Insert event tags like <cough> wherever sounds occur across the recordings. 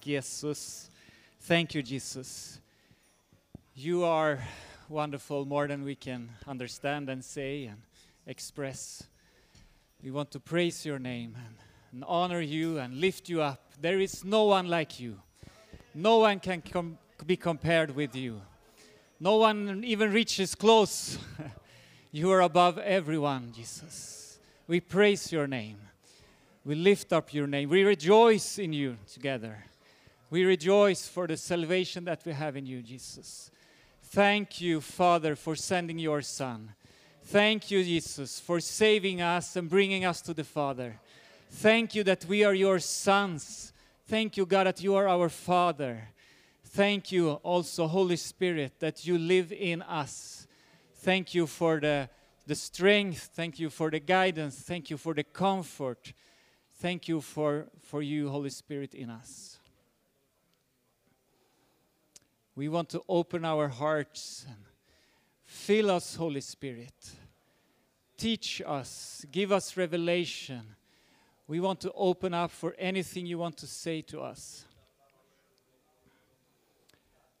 Jesus. Thank you, Jesus. You are wonderful more than we can understand and say and express. We want to praise your name and, and honor you and lift you up. There is no one like you. No one can com- be compared with you. No one even reaches close. <laughs> you are above everyone, Jesus. We praise your name. We lift up your name. We rejoice in you together. We rejoice for the salvation that we have in you, Jesus. Thank you, Father, for sending your Son. Thank you, Jesus, for saving us and bringing us to the Father. Thank you that we are your sons. Thank you, God, that you are our Father. Thank you also, Holy Spirit, that you live in us. Thank you for the, the strength. Thank you for the guidance. Thank you for the comfort. Thank you for, for you, Holy Spirit, in us. We want to open our hearts and fill us, Holy Spirit. Teach us, give us revelation. We want to open up for anything you want to say to us.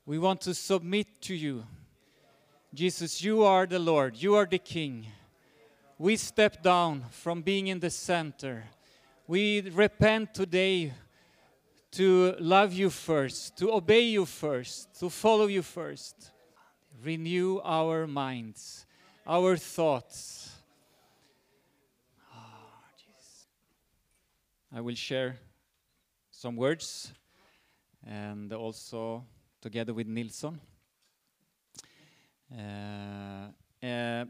We want to submit to you. Jesus, you are the Lord, you are the King. We step down from being in the center. We repent today to love you first, to obey you first, to follow you first. Renew our minds, our thoughts. Oh, I will share some words and also together with Nilsson. Uh, uh,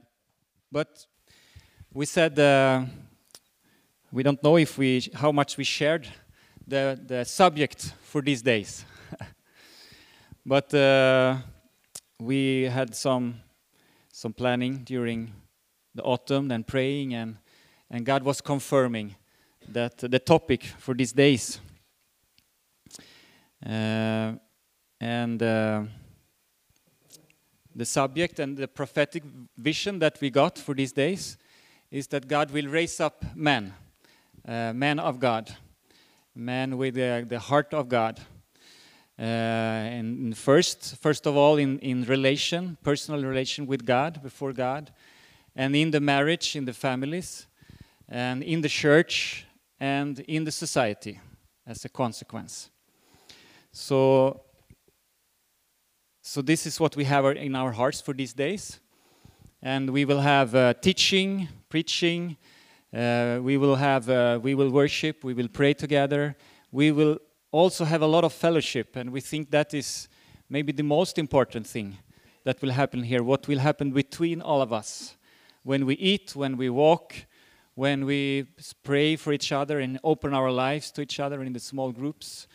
but we said uh, we don't know if we how much we shared the the subject for these days, <laughs> but uh, we had some some planning during the autumn and praying and and God was confirming that the topic for these days. Uh, and uh, the subject and the prophetic vision that we got for these days is that God will raise up men, uh, men of God, men with uh, the heart of God. Uh, and first, first of all, in, in relation, personal relation with God, before God, and in the marriage, in the families, and in the church, and in the society as a consequence. So so this is what we have in our hearts for these days. And we will have uh, teaching, preaching, we will have, uh, we will worship, we will pray together. We will also have a lot of fellowship, and we think that is maybe the most important thing that will happen here. What will happen between all of us when we eat, when we walk, when we pray for each other and open our lives to each other in the small groups.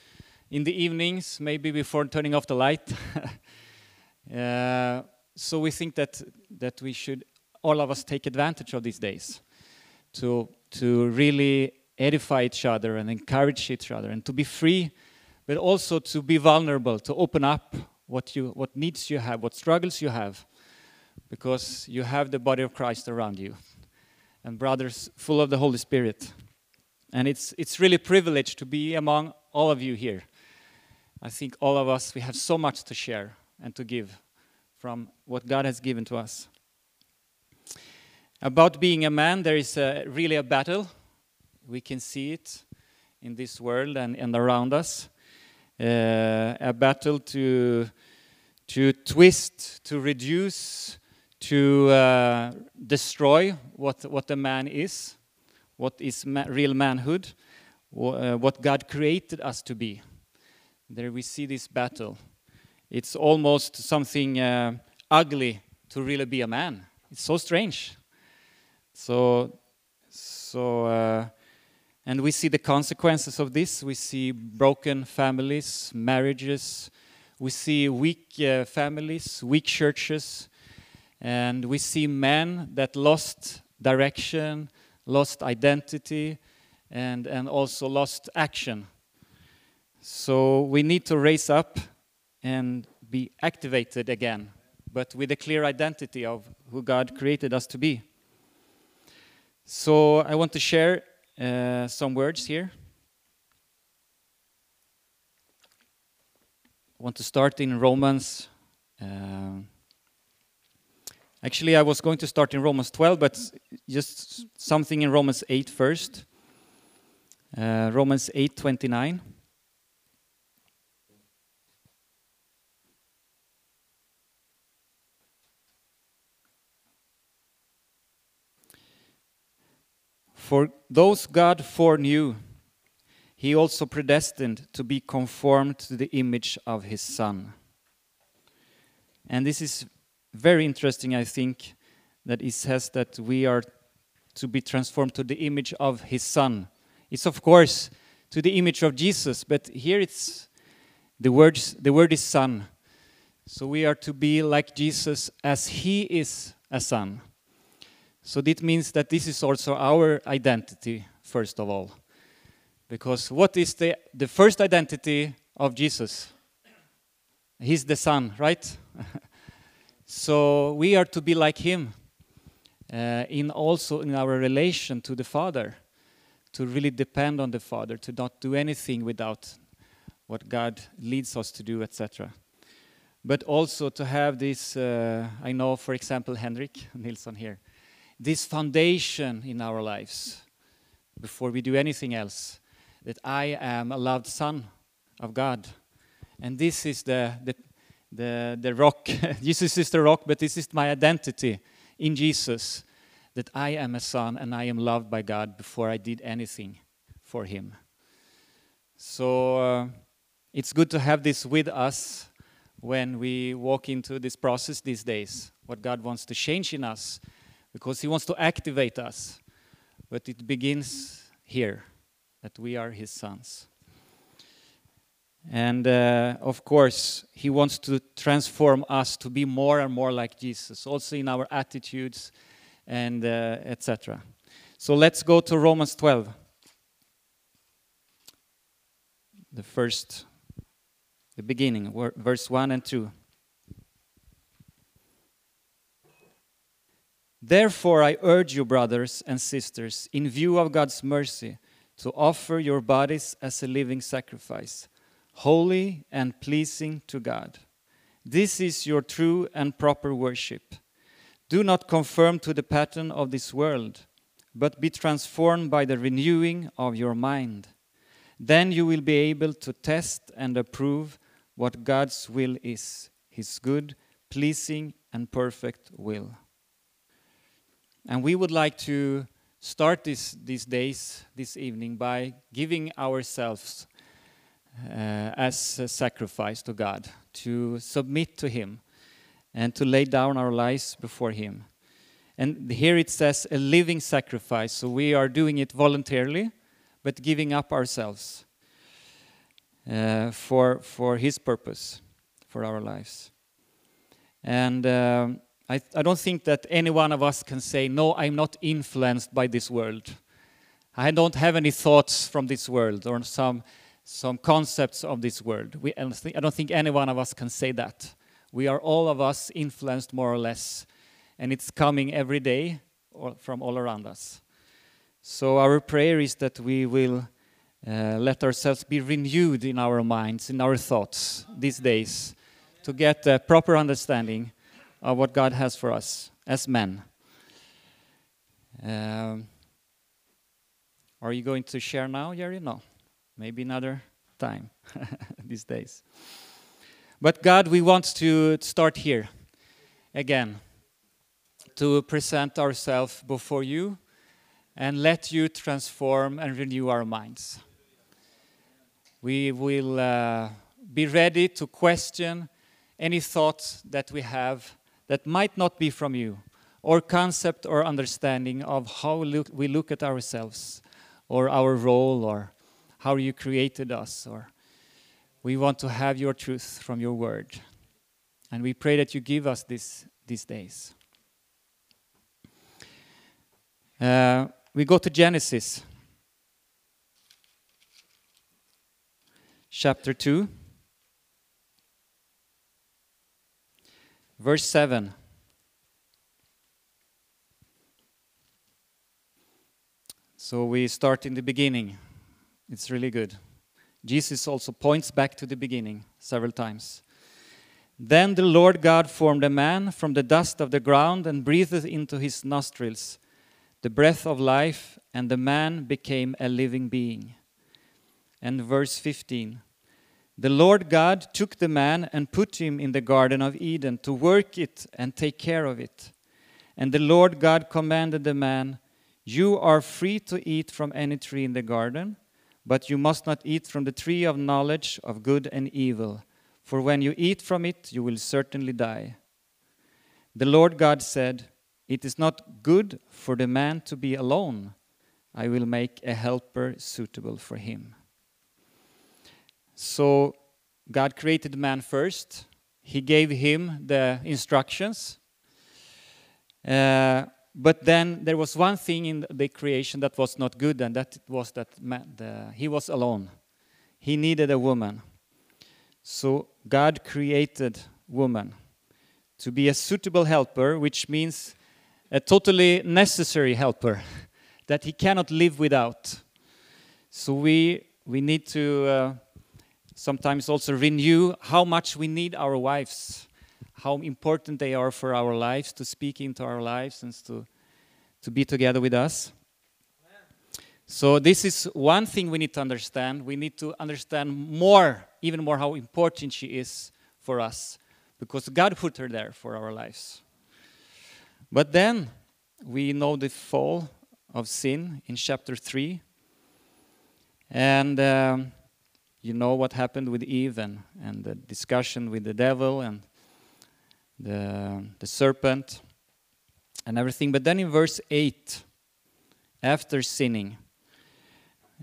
In the evenings, maybe before turning off the light. <laughs> Uh, so we think that that we should all of us take advantage of these days to to really edify each other and encourage each other and to be free but also to be vulnerable to open up what you what needs you have what struggles you have because you have the body of Christ around you and brothers full of the Holy Spirit and it's it's really a privilege to be among all of you here I think all of us we have so much to share and to give from what God has given to us. About being a man, there is a, really a battle. We can see it in this world and, and around us. Uh, a battle to, to twist, to reduce, to uh, destroy what, what a man is, what is ma real manhood, uh, what God created us to be. There we see this battle it's almost something uh, ugly to really be a man. It's so strange. So, so, uh, and we see the consequences of this. We see broken families, marriages. We see weak uh, families, weak churches, and we see men that lost direction, lost identity, and and also lost action. So we need to raise up and be activated again, but with a clear identity of who God created us to be. So I want to share uh, some words here. I want to start in Romans. Uh, actually, I was going to start in Romans 12, but just something in Romans 8 first. Uh, Romans 8 29. For those God foreknew, he also predestined to be conformed to the image of his Son. And this is very interesting, I think, that he says that we are to be transformed to the image of his Son. It's, of course, to the image of Jesus, but here it's the, words, the word is Son. So we are to be like Jesus as he is a Son. So that means that this is also our identity, first of all. Because what is the, the first identity of Jesus? He's the Son, right? <laughs> so we are to be like Him uh, in also in our relation to the Father, to really depend on the Father, to not do anything without what God leads us to do, etc. But also to have this, uh, I know, for example, Henrik Nilsson here this foundation in our lives before we do anything else that I am a loved son of God. And this is the, the, the, the rock. <laughs> Jesus is the rock, but this is my identity in Jesus that I am a son and I am loved by God before I did anything for Him. So uh, it's good to have this with us when we walk into this process these days, what God wants to change in us because He wants to activate us. But it begins here that we are His sons. And uh, of course, He wants to transform us to be more and more like Jesus, also in our attitudes and uh, etc. So let's go to Romans 12. The first, the beginning, verse 1 and 2. Therefore, I urge you, brothers and sisters, in view of God's mercy, to offer your bodies as a living sacrifice, holy and pleasing to God. This is your true and proper worship. Do not conform to the pattern of this world, but be transformed by the renewing of your mind. Then you will be able to test and approve what God's will is, his good, pleasing, and perfect will. And we would like to start this, these days, this evening, by giving ourselves uh, as a sacrifice to God, to submit to Him, and to lay down our lives before Him. And here it says a living sacrifice, so we are doing it voluntarily, but giving up ourselves uh, for, for His purpose, for our lives. And um, I, I don't think that any one of us can say, No, I'm not influenced by this world. I don't have any thoughts from this world or some, some concepts of this world. We, I don't think any one of us can say that. We are all of us influenced more or less, and it's coming every day from all around us. So, our prayer is that we will uh, let ourselves be renewed in our minds, in our thoughts these days, to get a proper understanding of what God has for us as men. Um, are you going to share now, Jerry? No. Maybe another time <laughs> these days. But God, we want to start here again to present ourselves before you and let you transform and renew our minds. We will uh, be ready to question any thoughts that we have that might not be from you, or concept or understanding of how we look at ourselves, or our role, or how you created us, or we want to have your truth from your word. And we pray that you give us this these days. Uh, we go to Genesis chapter 2. Verse 7. So we start in the beginning. It's really good. Jesus also points back to the beginning several times. Then the Lord God formed a man from the dust of the ground and breathed into his nostrils the breath of life, and the man became a living being. And verse 15 The Lord God took the man and put him in the Garden of Eden to work it and take care of it. And the Lord God commanded the man, You are free to eat from any tree in the garden, but you must not eat from the tree of knowledge of good and evil, for when you eat from it, you will certainly die. The Lord God said, It is not good for the man to be alone. I will make a helper suitable for him. So God created man first. He gave him the instructions. Uh, but then there was one thing in the creation that was not good, and that was that man, the, he was alone. He needed a woman. So God created woman to be a suitable helper, which means a totally necessary helper <laughs> that he cannot live without. So we we need to uh, sometimes also renew how much we need our wives, how important they are for our lives, to speak into our lives and to to be together with us. So this is one thing we need to understand. We need to understand more, even more, how important she is for us, because God put her there for our lives. But then we know the fall of sin in chapter 3. And um, you know what happened with Eve and, and the discussion with the devil and the, the serpent and everything. But then in verse 8, after sinning,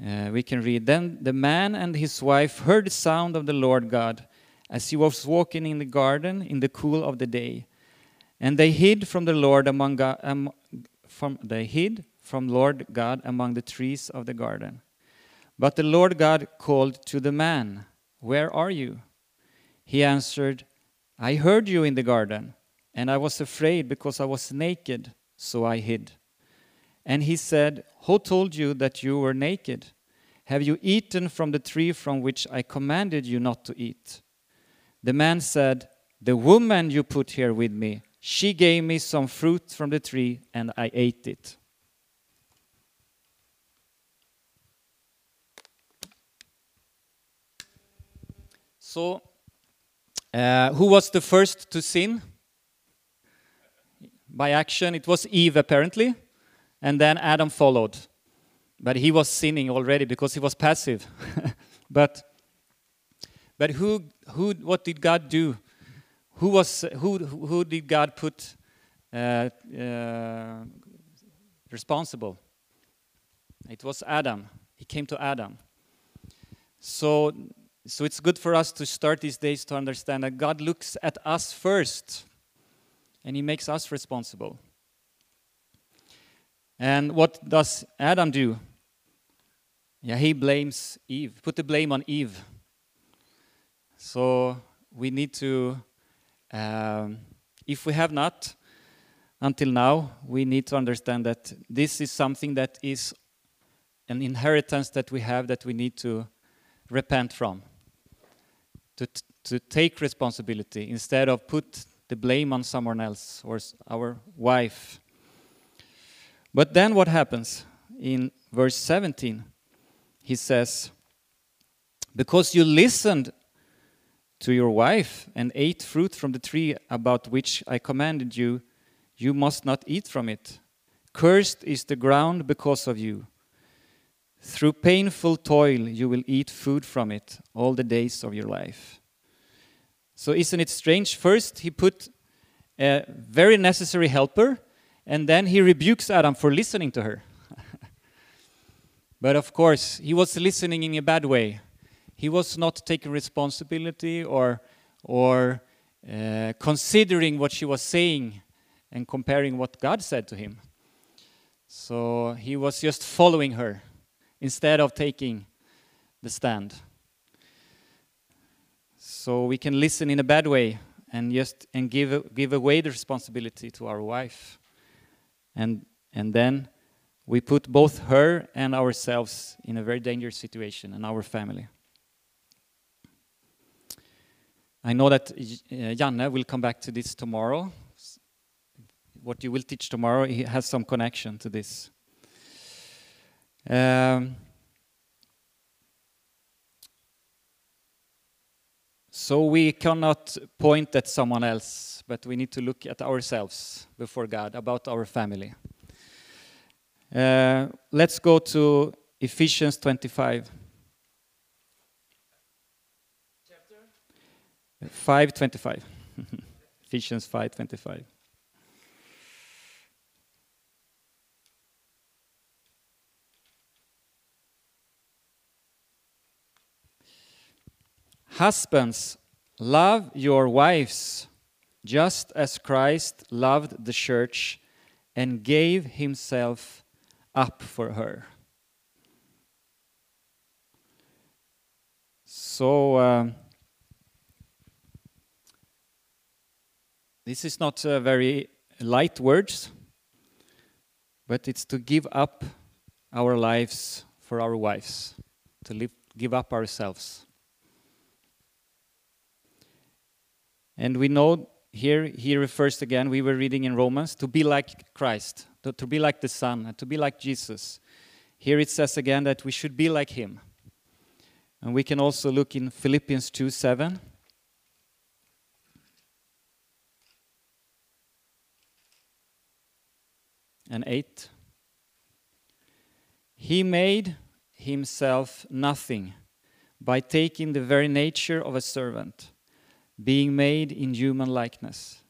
uh, we can read Then the man and his wife heard the sound of the Lord God as he was walking in the garden in the cool of the day. And they hid from the Lord among God, um, from, they hid from Lord God among the trees of the garden. But the Lord God called to the man, Where are you? He answered, I heard you in the garden, and I was afraid because I was naked, so I hid. And he said, Who told you that you were naked? Have you eaten from the tree from which I commanded you not to eat? The man said, The woman you put here with me, she gave me some fruit from the tree, and I ate it. So, uh, who was the first to sin? By action, it was Eve, apparently, and then Adam followed. But he was sinning already because he was passive. <laughs> but but who who what did God do? Who was who who did God put uh, uh, responsible? It was Adam. He came to Adam. So so it's good for us to start these days to understand that God looks at us first and he makes us responsible. And what does Adam do? Yeah, he blames Eve, put the blame on Eve. So we need to, um, if we have not until now, we need to understand that this is something that is an inheritance that we have that we need to repent from. To, to take responsibility instead of put the blame on someone else or our wife but then what happens? In verse 17, he says, Because you listened to your wife and ate fruit from the tree about which I commanded you, you must not eat from it. Cursed is the ground because of you. Through painful toil, you will eat food from it all the days of your life. So, isn't it strange? First, he put a very necessary helper and then he rebukes Adam for listening to her. <laughs> but of course, he was listening in a bad way. He was not taking responsibility or, or uh, considering what she was saying and comparing what God said to him. So he was just following her instead of taking the stand. So we can listen in a bad way and just and give give away the responsibility to our wife and and then we put both her and ourselves in a very dangerous situation and our family I know that uh, Janne will come back to this tomorrow. What you will teach tomorrow he has some connection to this. Um, so we cannot point at someone else, but we need to look at ourselves before God about our family. Uh, let's go to Ephesians 25. Chapter? 525. <laughs> Ephesians 525. Husbands, love your wives just as Christ loved the church and gave himself up for her. So, um, this is not uh, very light words, but it's to give up our lives for our wives, to live, give up ourselves. And we know here he refers again, we were reading in Romans, to be like Christ, to, to be like the Son, to be like Jesus. Here it says again that we should be like him. And we can also look in Philippians 2 7. And 8. He made himself nothing by taking the very nature of a servant being made in human likeness,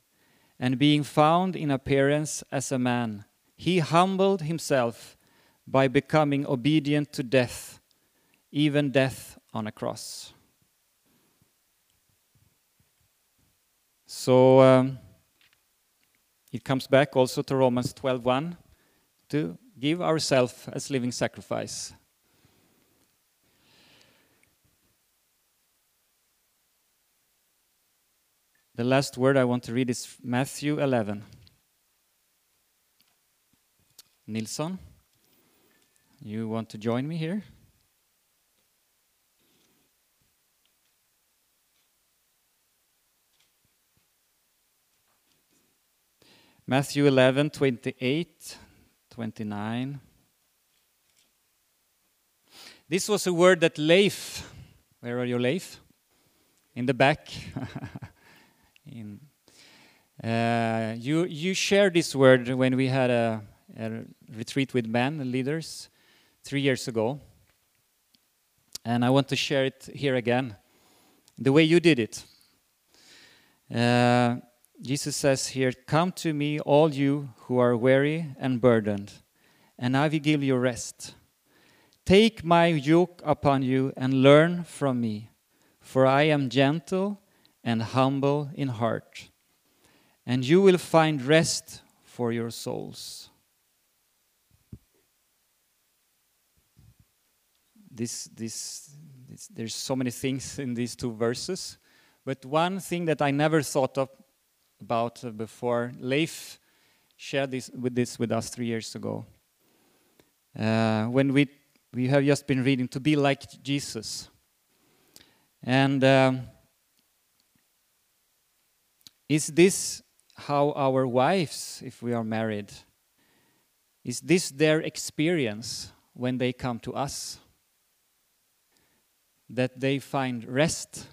and being found in appearance as a man, he humbled himself by becoming obedient to death, even death on a cross. So um, it comes back also to Romans 12:1 to give ourselves as living sacrifice The last word I want to read is Matthew 11. Nilsson, you want to join me here? Matthew 11, 28, 29. This was a word that Leif, where are you, Leif? In the back. <laughs> in uh, you you shared this word when we had a, a retreat with men leaders three years ago, and I want to share it here again, the way you did it. Uh, Jesus says here, "Come to me, all you who are weary and burdened, and I will give you rest. Take my yoke upon you and learn from me, for I am gentle." And humble in heart, and you will find rest for your souls. This, this, this, there's so many things in these two verses, but one thing that I never thought of about before, Leif shared this with this with us three years ago. Uh, when we we have just been reading to be like Jesus, and um, is this how our wives, if we are married, is this their experience when they come to us? That they find rest,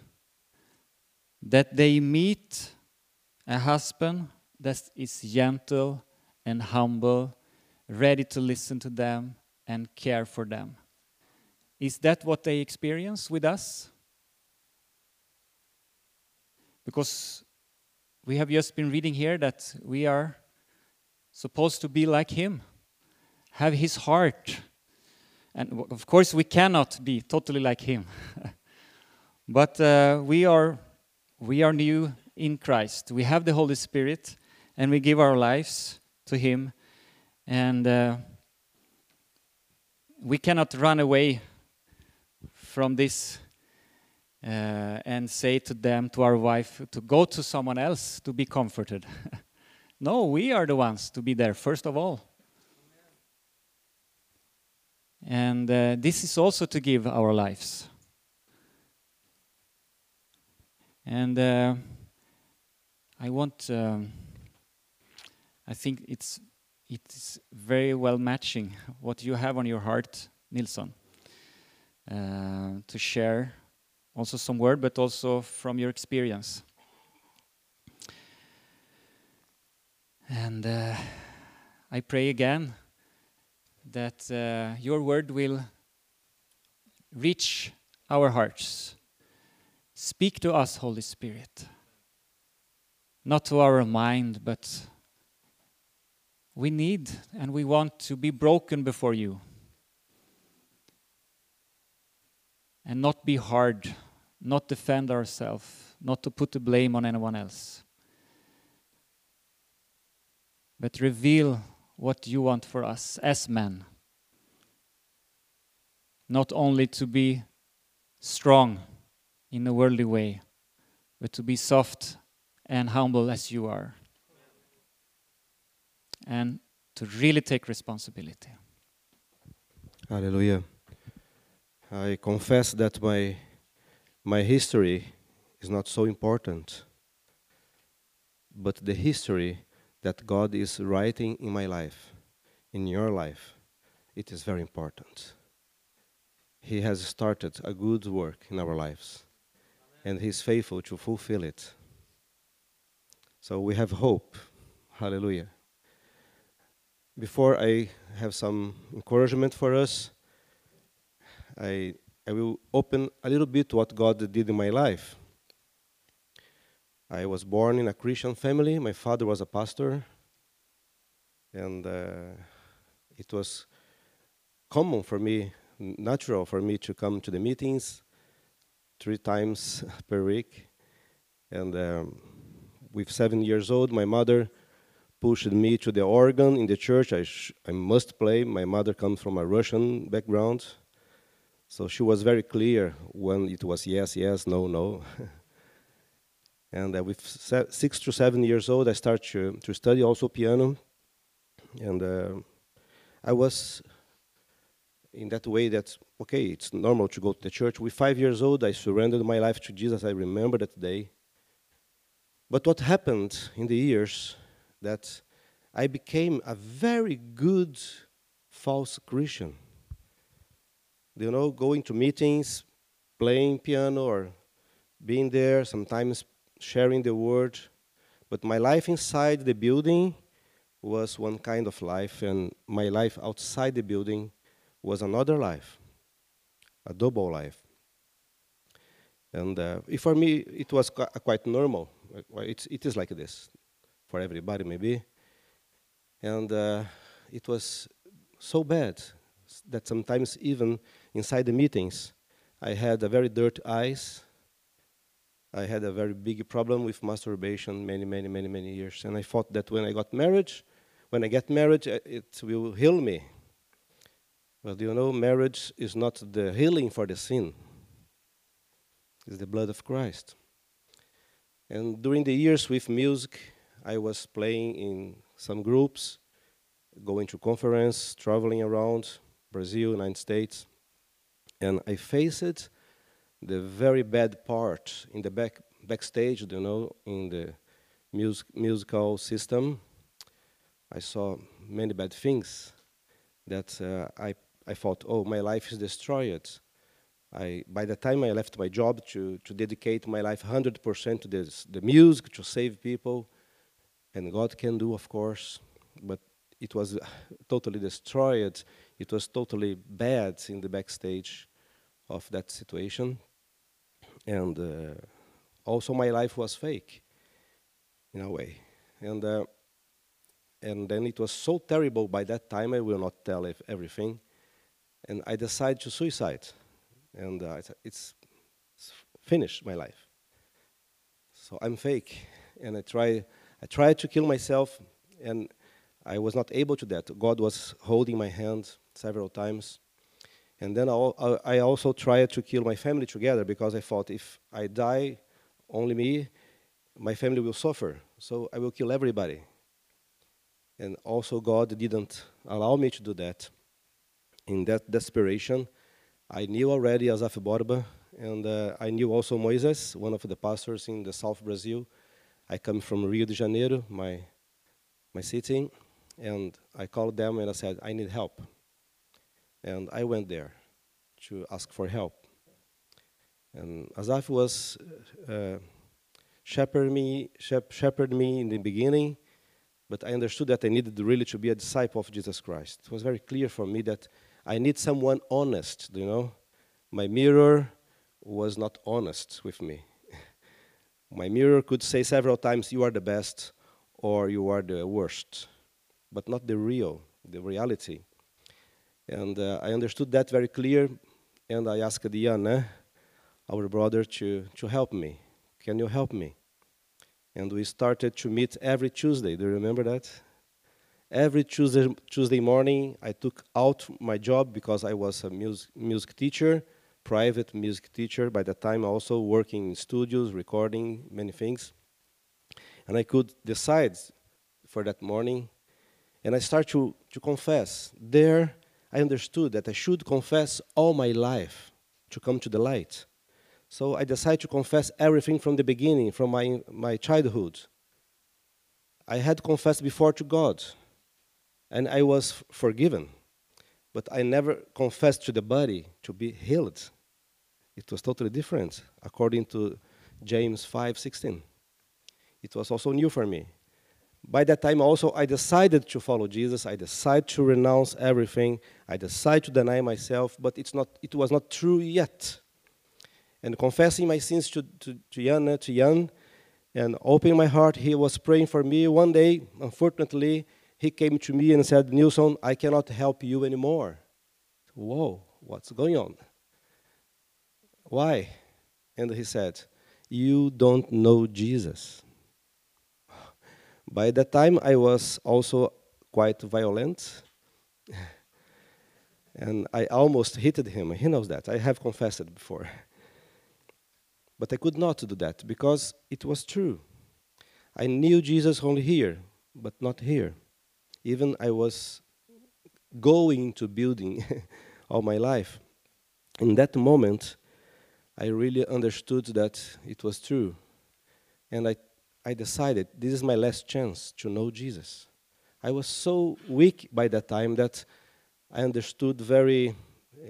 that they meet a husband that is gentle and humble, ready to listen to them and care for them. Is that what they experience with us? Because we have just been reading here that we are supposed to be like him, have his heart. And of course, we cannot be totally like him. <laughs> but uh, we, are, we are new in Christ. We have the Holy Spirit, and we give our lives to him. And uh, we cannot run away from this and say to them, to our wife, to go to someone else to be comforted. <laughs> no, we are the ones to be there first of all. And uh, this is also to give our lives. And uh, I want, um, I think it's it's very well matching <laughs> what you have on your heart, Nilsson, uh, to share also some word, but also from your experience. And uh, I pray again that uh, your word will reach our hearts. Speak to us, Holy Spirit. Not to our mind, but we need and we want to be broken before you. And not be hard, not defend ourselves, not to put the blame on anyone else. But reveal what you want for us as men. Not only to be strong in a worldly way, but to be soft and humble as you are and to really take responsibility. Hallelujah. I confess that my my history is not so important, but the history that God is writing in my life, in your life, it is very important. He has started a good work in our lives, and He is faithful to fulfill it. So we have hope. Hallelujah. Before I have some encouragement for us, I, I will open a little bit what God did in my life. I was born in a Christian family. My father was a pastor, and uh, it was common for me, natural for me to come to the meetings three times <laughs> per week. And um, with seven years old, my mother pushed me to the organ in the church. I, I must play. My mother comes from a Russian background. So she was very clear when it was yes, yes, no, no. <laughs> and uh, with six to seven years old, I started to, to study also piano. And uh, I was in that way that, okay, it's normal to go to the church. With five years old, I surrendered my life to Jesus. I remember that day. But what happened in the years that I became a very good false Christian. You know, going to meetings, playing piano, or being there, sometimes sharing the word. But my life inside the building was one kind of life, and my life outside the building was another life, a double life. And uh, for me, it was quite normal. It's, it is like this for everybody, maybe. And uh, it was so bad that sometimes, even inside the meetings, I had a very dirty eyes. I had a very big problem with masturbation many, many, many, many years. And I thought that when I got married, when I get married, uh, it will heal me. Well, you know, marriage is not the healing for the sin. It's the blood of Christ. And during the years with music, I was playing in some groups, going to conference, traveling around Brazil, United States, and I faced the very bad part in the back backstage, you know, in the music, musical system. I saw many bad things that uh, I I thought, oh, my life is destroyed. I, by the time I left my job to, to dedicate my life 100% to this, the music, to save people, and God can do, of course, but it was totally destroyed. It was totally bad in the backstage of that situation. And uh, also, my life was fake in a way. And, uh, and then it was so terrible by that time, I will not tell everything. And I decided to suicide. And uh, it's, it's finished my life. So I'm fake. And I try I tried to kill myself, and I was not able to that. God was holding my hand several times. And then I also tried to kill my family together because I thought if I die, only me, my family will suffer. So I will kill everybody. And also, God didn't allow me to do that. In that desperation, I knew already Asaph Borba, and uh, I knew also Moises, one of the pastors in the South Brazil. I come from Rio de Janeiro, my my city, and I called them and I said, I need help. And I went there to ask for help. And Asaph was uh, shepherd me, shep- shepherd me in the beginning, but I understood that I needed really to be a disciple of Jesus Christ. It was very clear for me that I need someone honest, you know. My mirror was not honest with me. <laughs> My mirror could say several times, You are the best, or You are the worst, but not the real, the reality. And uh, I understood that very clear, and I asked Diana, our brother, to, to help me. Can you help me? And we started to meet every Tuesday. Do you remember that? Every Tuesday, Tuesday morning, I took out my job because I was a music, music teacher, private music teacher. By that time, also working in studios, recording many things. And I could decide for that morning. And I start to, to confess. There, I understood that I should confess all my life to come to the light. So I decided to confess everything from the beginning, from my, my childhood. I had confessed before to God, and I was forgiven. But I never confessed to the body to be healed. It was totally different, according to James 5:16. It was also new for me. By that time, also, I decided to follow Jesus. I decided to renounce everything. I decided to deny myself, but it's not, it was not true yet and confessing my sins to, to, to uh, to Jan, and opening my heart, he was praying for me. One day, unfortunately, he came to me and said, Nilsson, I cannot help you anymore. Whoa, what's going on? Why? And he said, You don't know Jesus. By that time, I was also quite violent. <laughs> and I almost hit him. He knows that. I have confessed it before. But I could not do that because it was true. I knew Jesus only here, but not here. Even I was going to building <laughs> all my life. In that moment, I really understood that it was true. And I, I decided this is my last chance to know Jesus. I was so weak by that time that I understood very,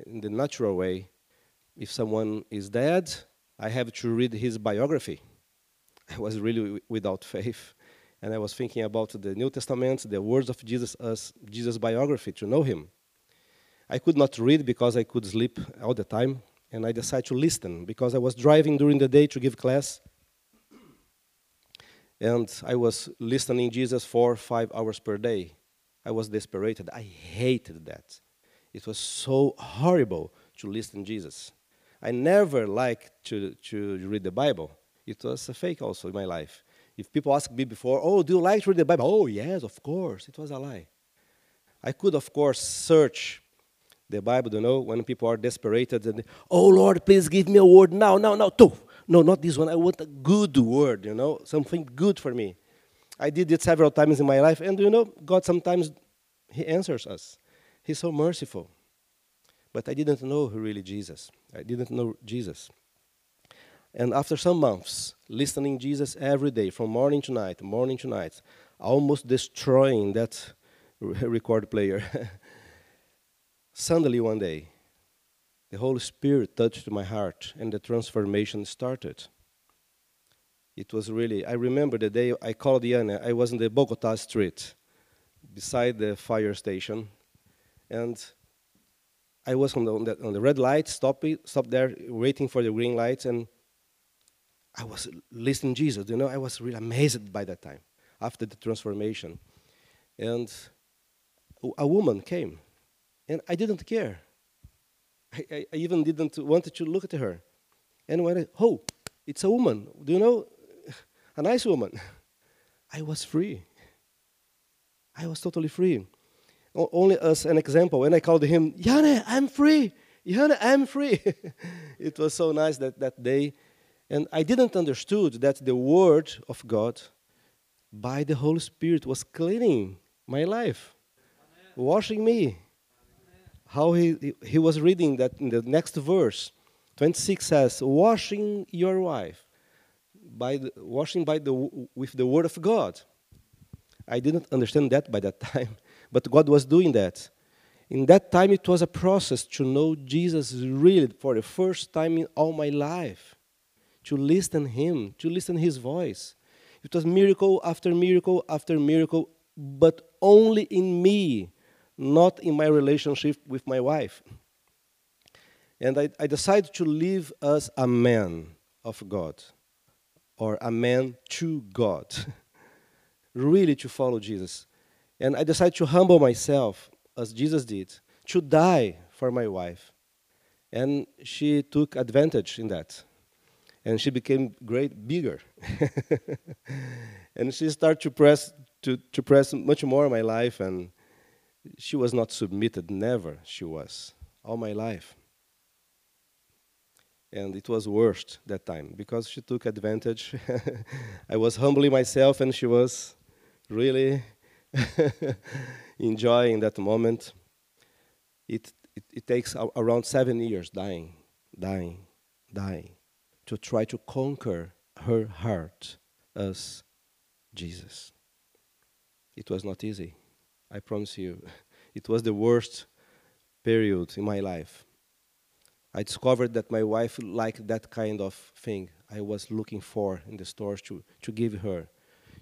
in the natural way, if someone is dead, I have to read his biography. I was really without <laughs> faith. And I was thinking about the New Testament, the words of Jesus as Jesus' biography, to know him. I could not read because I could sleep all the time, and I decided to listen because I was driving during the day to give class. And I was listening Jesus for five hours per day. I was desperate. I hated that. It was so horrible to listen Jesus. I never liked to, to read the Bible. It was a fake also in my life. If people ask me before, oh, do you like to read the Bible? Oh, yes, of course. It was a lie. I could, of course, search the Bible, you know, when people are desperate and, oh, Lord, please give me a word now, now, now. Two. No, not this one. I want a good word, you know, something good for me. I did it several times in my life, and, you know, God sometimes, He answers us. He's so merciful. But I didn't know who really Jesus. I didn't know Jesus. And after some months, listening Jesus every day, from morning to night, morning to night, almost destroying that <laughs> record player. <laughs> Suddenly one day, the Holy Spirit touched my heart and the transformation started. It was really, I remember the day I called Janne, I was in the Bogota street beside the fire station, and I was on the, on the, on the red light, stop, stop there, waiting for the green light, and I was listening Jesus. You know, I was really amazed by that time after the transformation. And a woman came, and I didn't care. I, I, I even didn't want to look at her. And when I, oh, it's a woman. Do you know? A nice woman. <laughs> I was free. I was totally free only as an example, when I called him, Janne, I'm free. Janne, I'm free. <laughs> it was so nice that, that day. And I didn't understood that the word of God by the Holy Spirit was cleaning my life, Amen. washing me. How he, he was reading that in the next verse, 26 says, washing your wife by the, washing by the, with the word of God. I didn't understand that by that <laughs> time, but God was doing that. In that time, it was a process to know Jesus really for the first time in all my life, to listen Him, to listen His voice. It was miracle after miracle after miracle, but only in me, not in my relationship with my wife. And I, I decided to live as a man of God, or a man to God, <laughs> really to follow Jesus. And I decided to humble myself, as Jesus did, to die for my wife. And she took advantage in that. And she became great, bigger. <laughs> and she started to press, to, to press much more my life. And she was not submitted, never she was, all my life. And it was worst that time because she took advantage. <laughs> I was humbling myself, and she was really <laughs> enjoying that moment. It, it, it takes a, around seven years dying, dying, dying to try to conquer her heart as Jesus. It was not easy. I promise you. <laughs> It was the worst period in my life. I discovered that my wife liked that kind of thing I was looking for in the stores to, to give her,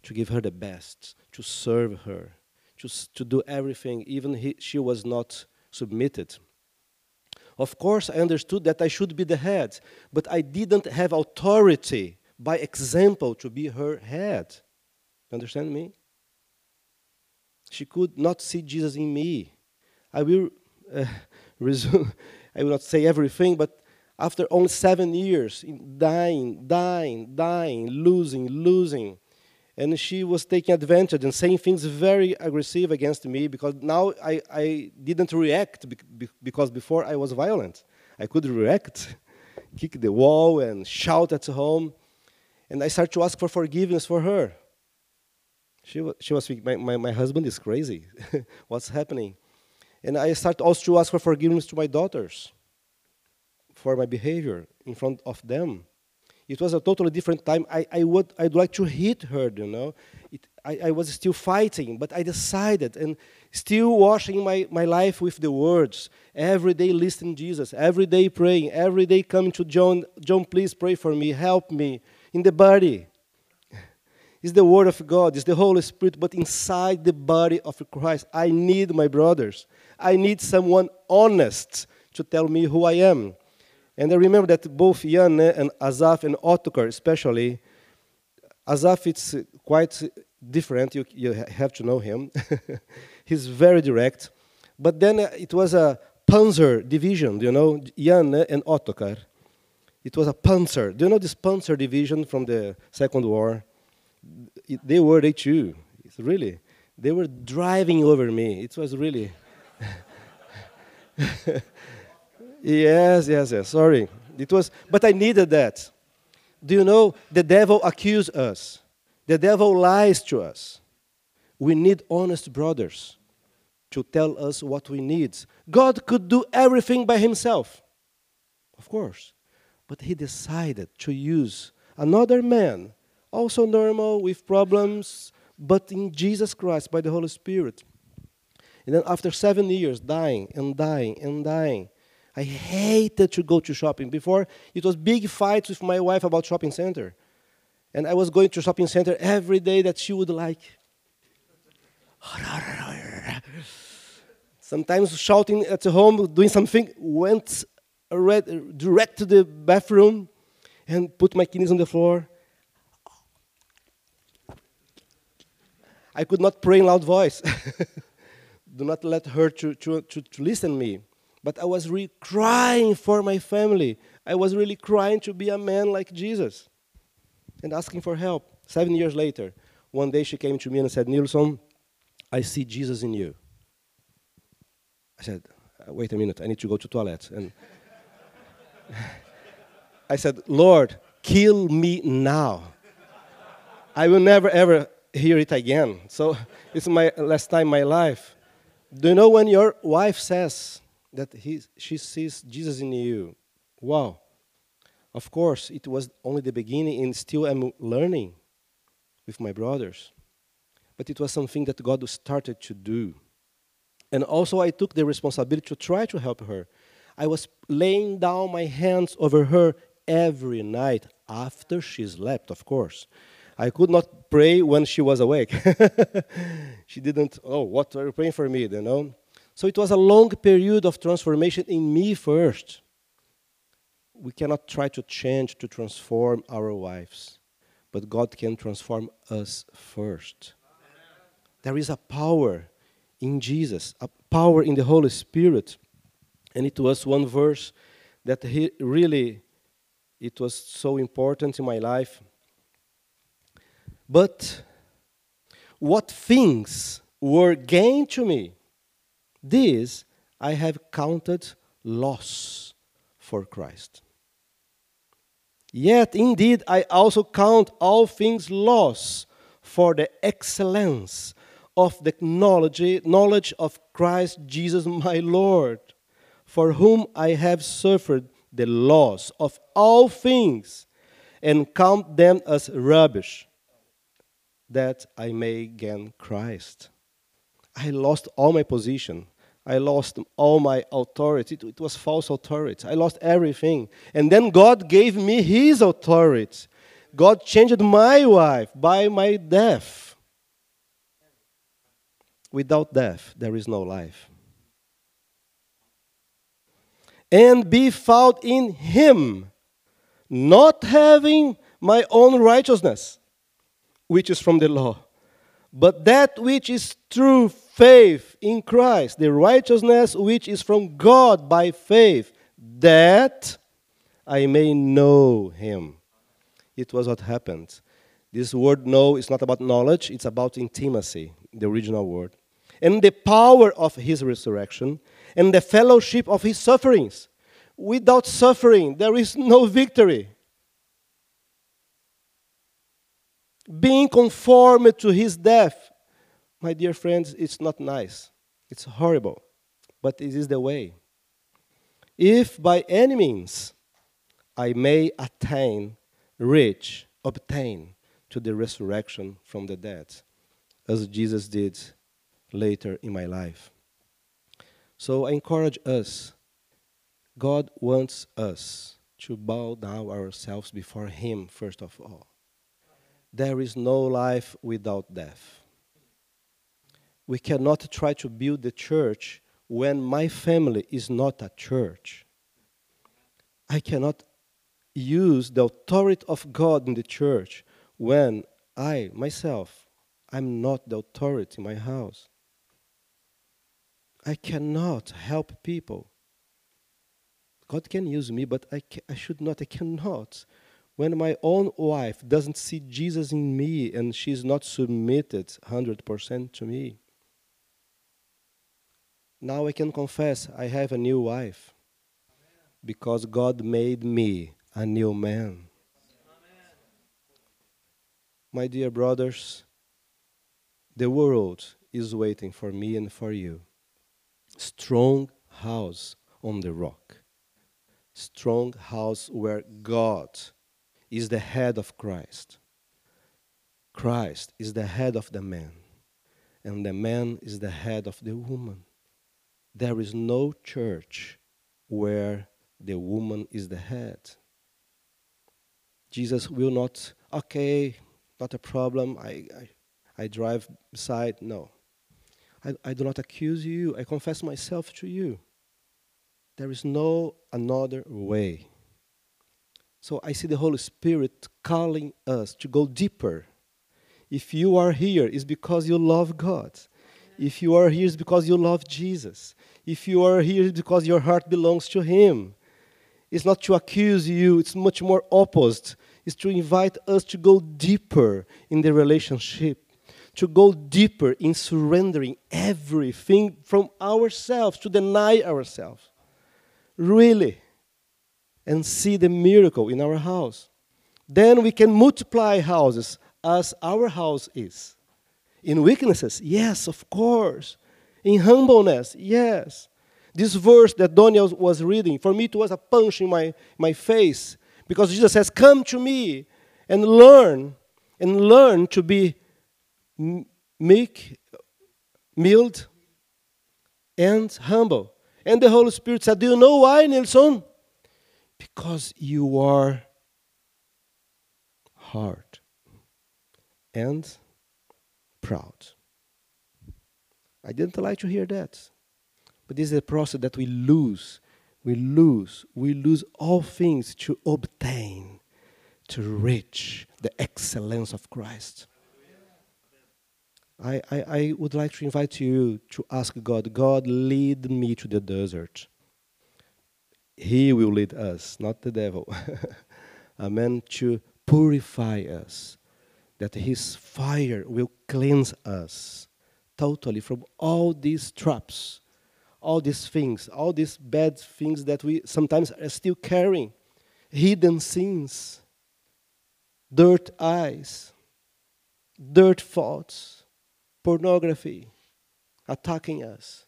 to give her the best, to serve her, to, to do everything, even he, she was not submitted. Of course, I understood that I should be the head, but I didn't have authority by example to be her head. Understand me? She could not see Jesus in me. I will uh, <laughs> resume, I will not say everything, but after only seven years, dying, dying, dying, losing, losing, and she was taking advantage and saying things very aggressive against me because now I, I didn't react because before I was violent. I could react, <laughs> kick the wall, and shout at home. And I started to ask for forgiveness for her. She was, she was my, my, my husband is crazy. <laughs> What's happening? And I started also to ask for forgiveness to my daughters for my behavior in front of them. It was a totally different time. I, I would I'd like to hit her, you know. It, I, I was still fighting, but I decided and still washing my, my life with the words. Every day listening Jesus, every day praying, every day coming to John, John, please pray for me, help me in the body. It's the Word of God, it's the Holy Spirit, but inside the body of Christ. I need my brothers. I need someone honest to tell me who I am. And I remember that both Jan and Asaph and Ottokar especially, Asaph it's quite different, you, you have to know him. <laughs> He's very direct. But then uh, it was a Panzer division, you know, Jan and Ottokar. It was a Panzer. Do you know this Panzer division from the Second War? They were they too. It's really. They were driving over me. It was really. <laughs> yes, yes, yes. Sorry. It was, but I needed that. Do you know the devil accuses us? The devil lies to us. We need honest brothers to tell us what we need. God could do everything by himself, of course, but he decided to use another man, also normal with problems, but in Jesus Christ by the Holy Spirit. And then after seven years, dying and dying and dying, I hated to go to shopping. Before, it was big fights with my wife about shopping center. And I was going to shopping center every day that she would like. Sometimes shouting at home, doing something, went direct to the bathroom and put my kidneys on the floor. I could not pray in loud voice. <laughs> Do not let her to, to, to, to listen me. But I was really crying for my family. I was really crying to be a man like Jesus and asking for help. Seven years later, one day she came to me and said, Nilsson, I see Jesus in you. I said, uh, wait a minute, I need to go to toilet. And <laughs> I said, Lord, kill me now. I will never ever hear it again. So it's my last time my life. Do you know when your wife says that he, she sees Jesus in you? Wow, Of course, it was only the beginning, and still I'm learning with my brothers. But it was something that God started to do. And also, I took the responsibility to try to help her. I was laying down my hands over her every night after she slept, of course. I could not pray when she was awake. <laughs> she didn't, oh, what are you praying for me? You know? So it was a long period of transformation in me first. We cannot try to change, to transform our wives, but God can transform us first. There is a power in Jesus, a power in the Holy Spirit. And it was one verse that he really it was so important in my life. But what things were gain to me, this I have counted loss for Christ. Yet indeed I also count all things loss for the excellence of the knowledge, knowledge of Christ Jesus <laughs> my Lord, for whom I have suffered the loss of all things and count them as rubbish, that I may gain Christ. I lost all my position. I lost all my authority. It was false authority. I lost everything. And then God gave me His authority. God changed my wife by my death. Without death, there is no life and be found in him, not having my own righteousness, which is from the law, but that which is through faith in Christ, the righteousness which is from God by faith, that I may know him. It was what happened. This word know is not about knowledge, it's about intimacy, the original word. And the power of his resurrection and the fellowship of his sufferings. Without suffering, there is no victory. Being conformed to his death, my dear friends, it's not nice. It's horrible, but it is the way. If by any means I may attain, reach, obtain to the resurrection from the dead, as Jesus did later in my life. So I encourage us. God wants us to bow down ourselves before Him, first of all. There is no life without death. We cannot try to build the church when my family is not a church. I cannot use the authority of God in the church when I, myself, I'm not the authority in my house. I cannot help people. God can use me, but I, I should not, I cannot. When my own wife doesn't see Jesus in me and she's not submitted 100% to me, now I can confess I have a new wife because God made me a new man. My dear brothers, the world is waiting for me and for you strong house on the rock. Strong house where God is the head of Christ. Christ is the head of the man, and the man is the head of the woman. There is no church where the woman is the head. Jesus will not, okay, not a problem, I, I, I drive beside. No. I, I do not accuse you. I confess myself to you. There is no another way. So I see the Holy Spirit calling us to go deeper. If you are here, it's because you love God. If you are here, it's because you love Jesus. If you are here, it's because your heart belongs to Him. It's not to accuse you, it's much more opposite. It's to invite us to go deeper in the relationship to go deeper in surrendering everything from ourselves, to deny ourselves. Really. And see the miracle in our house. Then we can multiply houses as our house is. In weaknesses, yes, of course. In humbleness, yes. This verse that Daniel was reading, for me it was a punch in my, my face Because Jesus says, Come to me and learn, and learn to be meek, mild, and humble. And the Holy Spirit said, Do you know why, Nilsson? Because you are hard and proud. I didn't like to hear that. But this is a process that we lose. We lose. We lose all things to obtain, to reach the excellence of Christ. I, I, I would like to invite you to ask God, God, lead me to the desert. He will lead us, not the devil. <laughs> Amen. To purify us, that His fire will cleanse us totally from all these traps, all these things, all these bad things that we sometimes are still carrying, hidden sins, dirt eyes, dirt thoughts, pornography attacking us.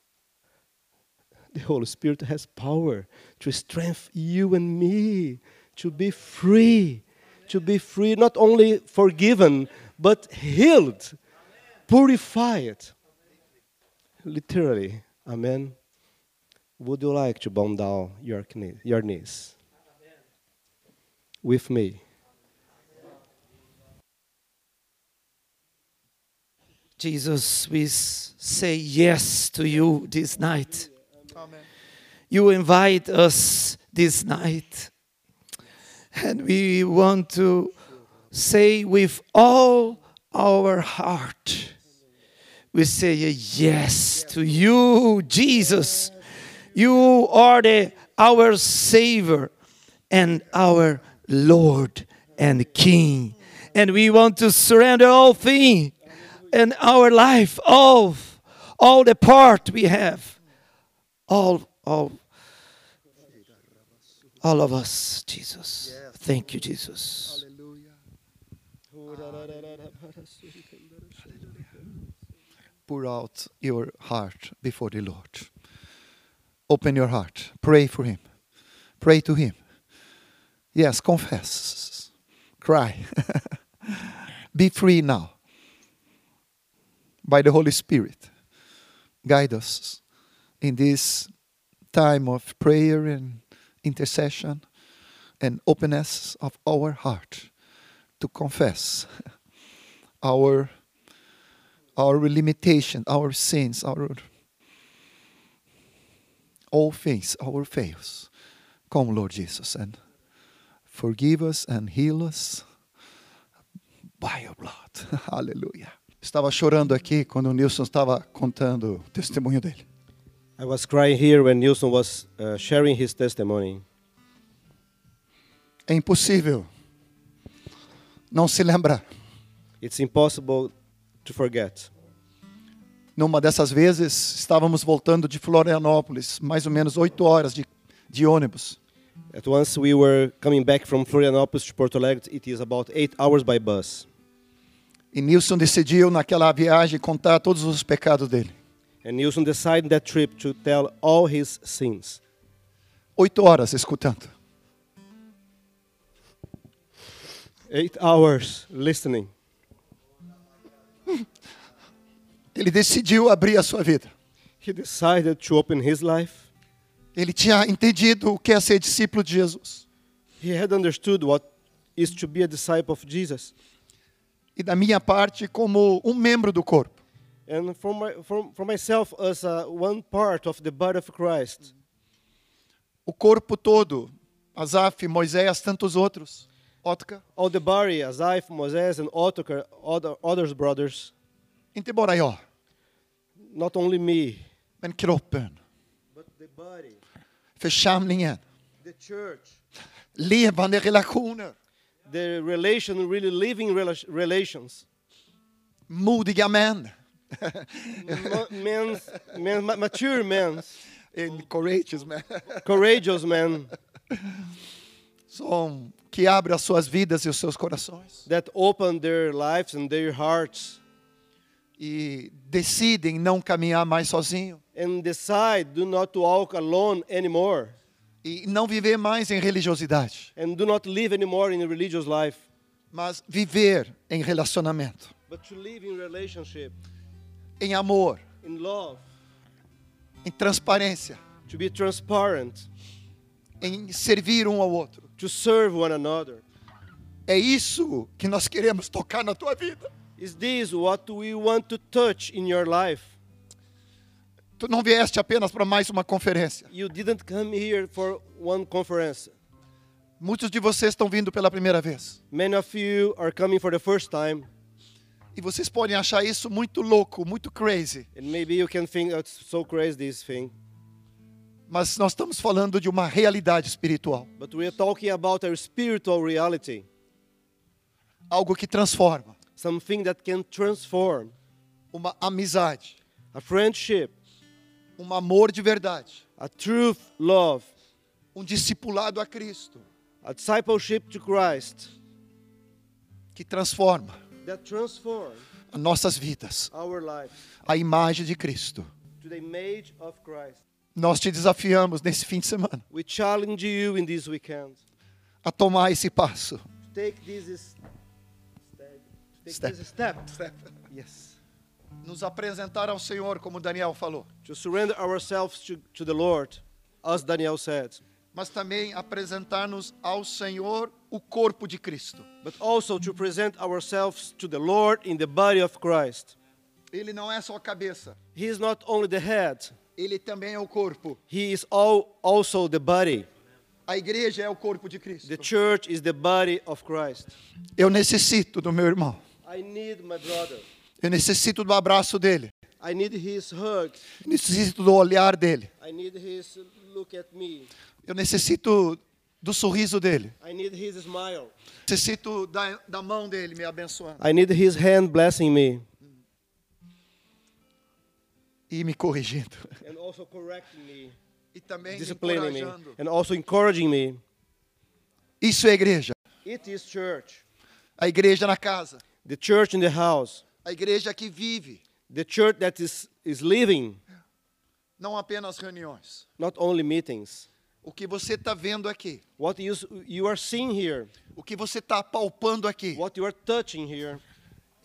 The Holy Spirit has power to strengthen you and me to be free, to be free, not only forgiven, but healed, purified. Literally, Amen. Would you like to bow down your, knee, your knees with me? Jesus, we say yes to you this night. You invite us this night. And we want to say with all our heart, we say yes to you, Jesus. You are the, our Savior and our Lord and King. And we want to surrender all things and our life, all, all the part we have, all, all, all of us, Jesus. Thank you, Jesus. pour out your heart before the Lord. Open your heart. Pray for Him. Pray to Him. Yes, confess. Cry. <laughs> Be free now. By the Holy Spirit. Guide us in this time of prayer and intercession and openness of our heart to confess <laughs> our our limitation, our sins, our all things, our fails. Come, Lord Jesus, and forgive us and heal us by your blood. <laughs> Aleluia. Estava chorando aqui quando o Nilson estava contando o testemunho dele. I was crying here when Nilsson was uh, sharing his testimony. É impossível não se lembrar. It's impossible to forget. Numa dessas vezes, estávamos voltando de Florianópolis, mais ou menos oito horas de, de ônibus. At once we were coming back from Florianópolis to Porto Alegre. It is about eight hours by bus. E Nilson decidiu, naquela viagem, contar todos os pecados dele. And Nilsson decided that trip to tell all his sins. Oito horas escutando. Eight hours listening. <laughs> Ele decidiu abrir a sua vida. He decided to open his life. Ele tinha entendido o que é ser discípulo de Jesus. He had understood what is to be a disciple of Jesus. E da minha parte, como um membro do corpo. And for, my, for, for myself, as uh, one part of the body of Christ, O corpo todo, Asaf, Moisés, tantos outros. Otka. all the body, Asaph, Moses, and Ottokar, other others brothers, Inte bara jag, not only me, men kroppen, but the body, församlingen, the church, levande relationer, the relation, really living rela- relations. modiga män. Men's, men, ma- mature men, And courageous men. <laughs> courageous men Som que abre as suas vidas e os seus corações. that open their lives and their hearts E decidem não caminhar mais sozinho. and decide do not walk alone anymore. E não viver mais em religiosidade, and do not live anymore in a religious life, mas viver em relacionamento, but to live in relationship, em amor, in love, em transparência, to be transparent, em servir um ao outro. to serve one another. É isso que nós queremos tocar na tua vida. Is this what we want to touch in your life? Tu não vieste apenas para mais uma conferência. You didn't come here for one conference. Muitos de vocês estão vindo pela primeira vez. Many of you are coming for the first time, E vocês podem achar isso muito louco, muito crazy. and maybe you can think that's so crazy this thing. Mas nós estamos falando de uma realidade espiritual. But we are talking about a spiritual reality, Algo que transforma. something that can transform Uma amizade. a friendship, Um amor de verdade. a truth, love, Um discipulado a Cristo. a discipleship to Christ Que transforma nossas vidas. our lives A imagem de Cristo. to the image of Christ. Nós te desafiamos nesse fim de semana We challenge you in this weekend a tomar esse passo. to take this is- step, Step. step. Yes. Nos apresentar ao Senhor, como Daniel falou. To surrender ourselves to, to the Lord, as Daniel said, Mas também apresentar-nos ao Senhor o corpo de Cristo. but also to present ourselves to the Lord in the body of Christ. Ele não é só a cabeça, He is not only the head, ele também é o corpo. He is all, also the body. A igreja é o corpo de Cristo. The church is the body of Christ. Eu necessito do meu irmão. I need my brother. Eu necessito do abraço dele. I need his hug. Eu necessito do olhar dele. I need his look at me. Eu necessito do sorriso dele. I need his smile. Necessito da, da mão dele me abençoando. I need his hand blessing me E me corrigindo. and also correcting me, E também disciplining me, encorajando. and also encouraging me. Isso é igreja. It is church. A igreja na casa. The church in the house. A igreja que vive. The church that is, is living, Não apenas reuniões. not only meetings. O que você está vendo aqui. What you, you are seeing here, O que você está palpando aqui. what you are touching here,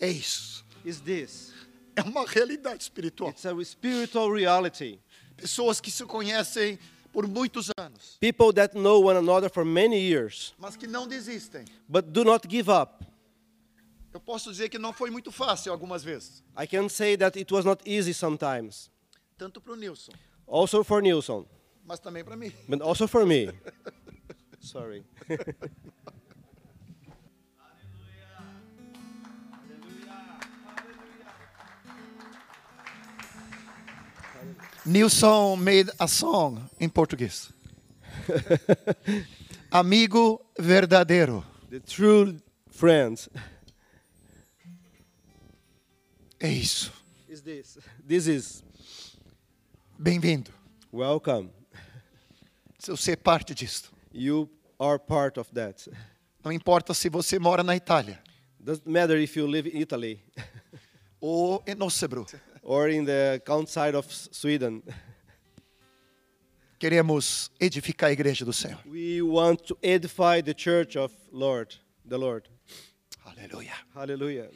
É isso. is this. É uma realidade espiritual. It's a spiritual reality. Pessoas que se conhecem por muitos anos, People that know one another for many years, mas que não desistem. but do not give up. Eu posso dizer que não foi muito fácil algumas vezes. I can say that it was not easy sometimes. Tanto para o Nilson, Also for Nilsson, mas também para mim. but also for me. <laughs> Sorry. <laughs> Nilson made a song in Portuguese. <laughs> Amigo verdadeiro. The true friends É isso. is this. This is Bem-vindo. welcome. Você é parte disto. You are part of that. Não importa se você mora na Itália Doesn't matter if you live in Italy ou em Nossebro. or in the countryside of Sweden. Queremos edificar a igreja do Senhor. We want to edify the church of Lord, the Lord. Aleluia. Hallelujah.